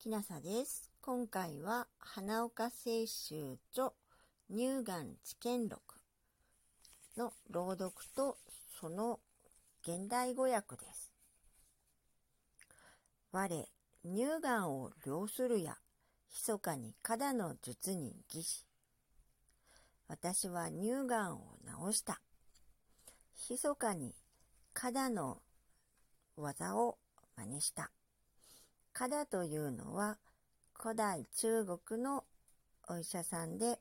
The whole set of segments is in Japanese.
きなさです。今回は花岡清舟著乳がん知見録の朗読とその現代語訳です。我、乳がんを領するや、密かに肌の術に義し。私は乳がんを治した。密かに肌の技を真似した。カダというのは古代中国のお医者さんで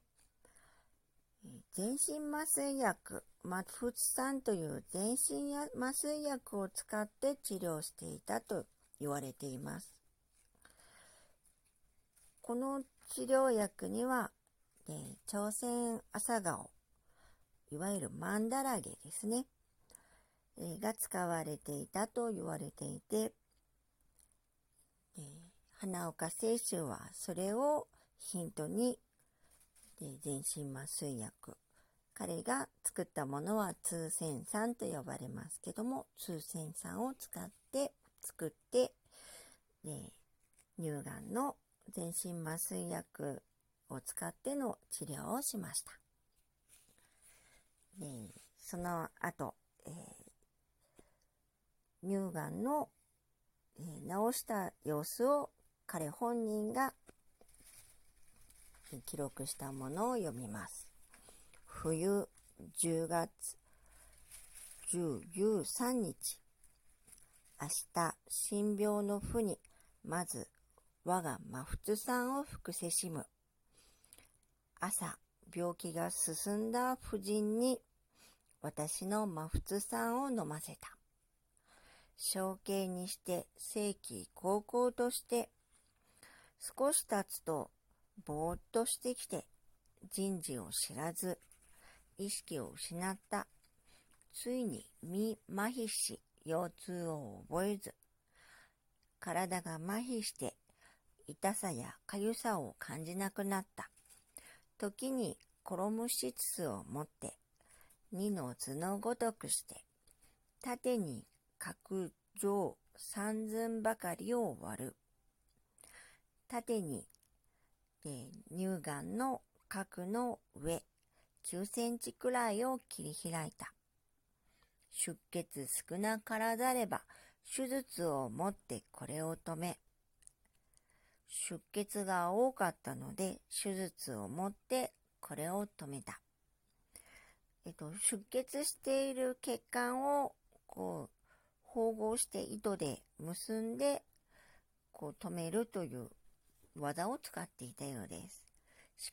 全身麻酔薬、マフツ酸という全身麻酔薬を使って治療していたと言われています。この治療薬には、え朝鮮朝顔、いわゆるマンダラゲですね、えが使われていたと言われていて、花岡清舟はそれをヒントに、えー、全身麻酔薬彼が作ったものは通線酸と呼ばれますけども通線酸を使って作って、えー、乳がんの全身麻酔薬を使っての治療をしました。えー、その後、えー、乳がんのえ直した様子を彼本人が記録したものを読みます。冬10月13日。明日神病の負にまず我が真仏さんを服せしむ。朝病気が進んだ婦人に私の真仏さんを飲ませた。象形にして正規高校として少し経つとぼーっとしてきて人事を知らず意識を失ったついに身麻痺し腰痛を覚えず体が麻痺して痛さや痒さを感じなくなった時に転むしつを持って二の図のごとくして縦に角上三寸ばかりを割る。縦に、えー、乳がんの角の上9センチくらいを切り開いた。出血少なからざれば手術を持ってこれを止め、出血が多かったので手術を持ってこれを止めた。えっと、出血している血管をこう縫合して糸で結んでこう止めるという技を使っていたようです。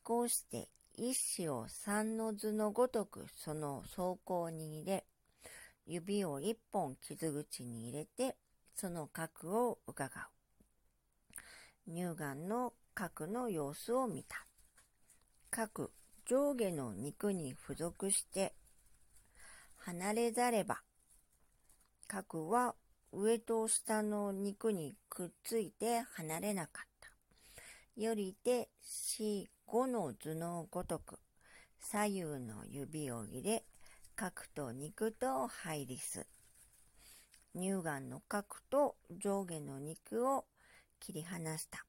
思考して一子を三の図のごとくその走行に入れ、指を一本傷口に入れてその核を伺う。乳がんの核の様子を見た。核上下の肉に付属して離れざれば核は上と下の肉にくっついて離れなかった。よりて四五の図のごとく左右の指を入れ核と肉と入りす。乳がんの核と上下の肉を切り離した。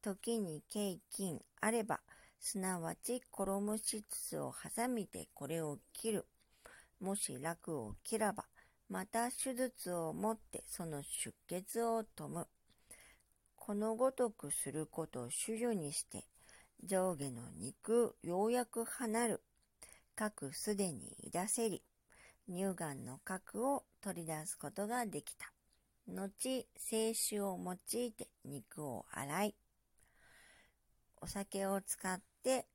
時に経筋あれば、すなわち衣質を挟みてこれを切る。もし楽を切らば、また手術をもってその出血を止む。このごとくすることを主女にして、上下の肉ようやく離る。核すでにいせり、乳がんの核を取り出すことができた。後、清酒を用いて肉を洗い、お酒を使って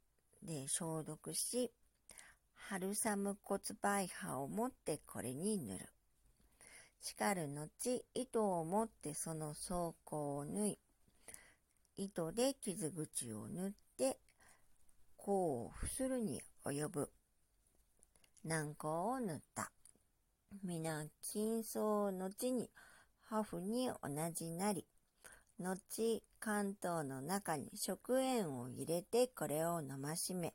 で消毒し、春寒骨梅葉を持ってこれに塗る。しかる後、糸を持ってその装甲を縫い、糸で傷口を縫って、甲を伏するに及ぶ。軟膏を塗った。皆、金層後に、ハフに同じなり、後、関東の中に食塩を入れてこれを飲ましめ、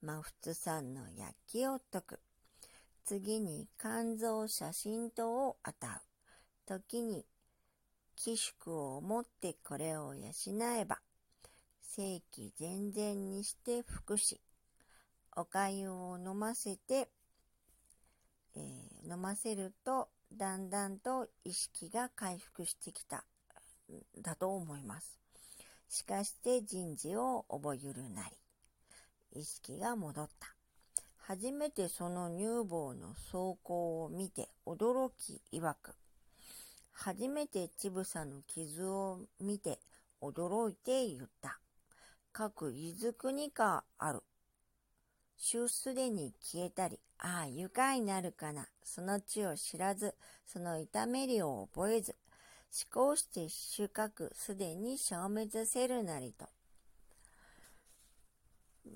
真仏さんの焼きを解く。次に肝臓写真等を与う。時に寄宿を持ってこれを養えば、正規全然にして服し、お粥を飲ませて、えー、飲ませると、だんだんと意識が回復してきた、だと思います。しかして人事を覚ゆるなり、意識が戻った。初めてその乳房の走行を見て驚き曰く、初めてちぶさの傷を見て驚いて言った。各伊豆国かある。週すでに消えたり、ああ、愉快なるかな。その地を知らず、その痛めりを覚えず、思考して収穫すでに消滅せるなりと。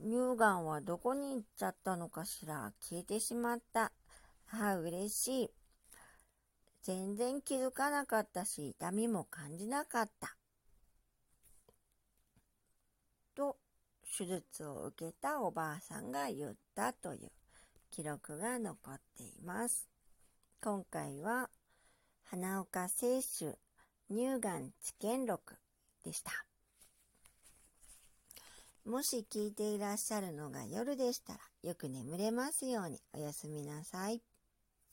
乳がんはどこに行っちゃったのかしら？消えてしまった。ああ、嬉しい。全然気づかなかったし、痛みも感じなかった。と、手術を受けたおばあさんが言ったという記録が残っています。今回は、花岡清舟乳がん治験録でした。もし聞いていらっしゃるのが夜でしたら、よく眠れますようにおやすみなさい。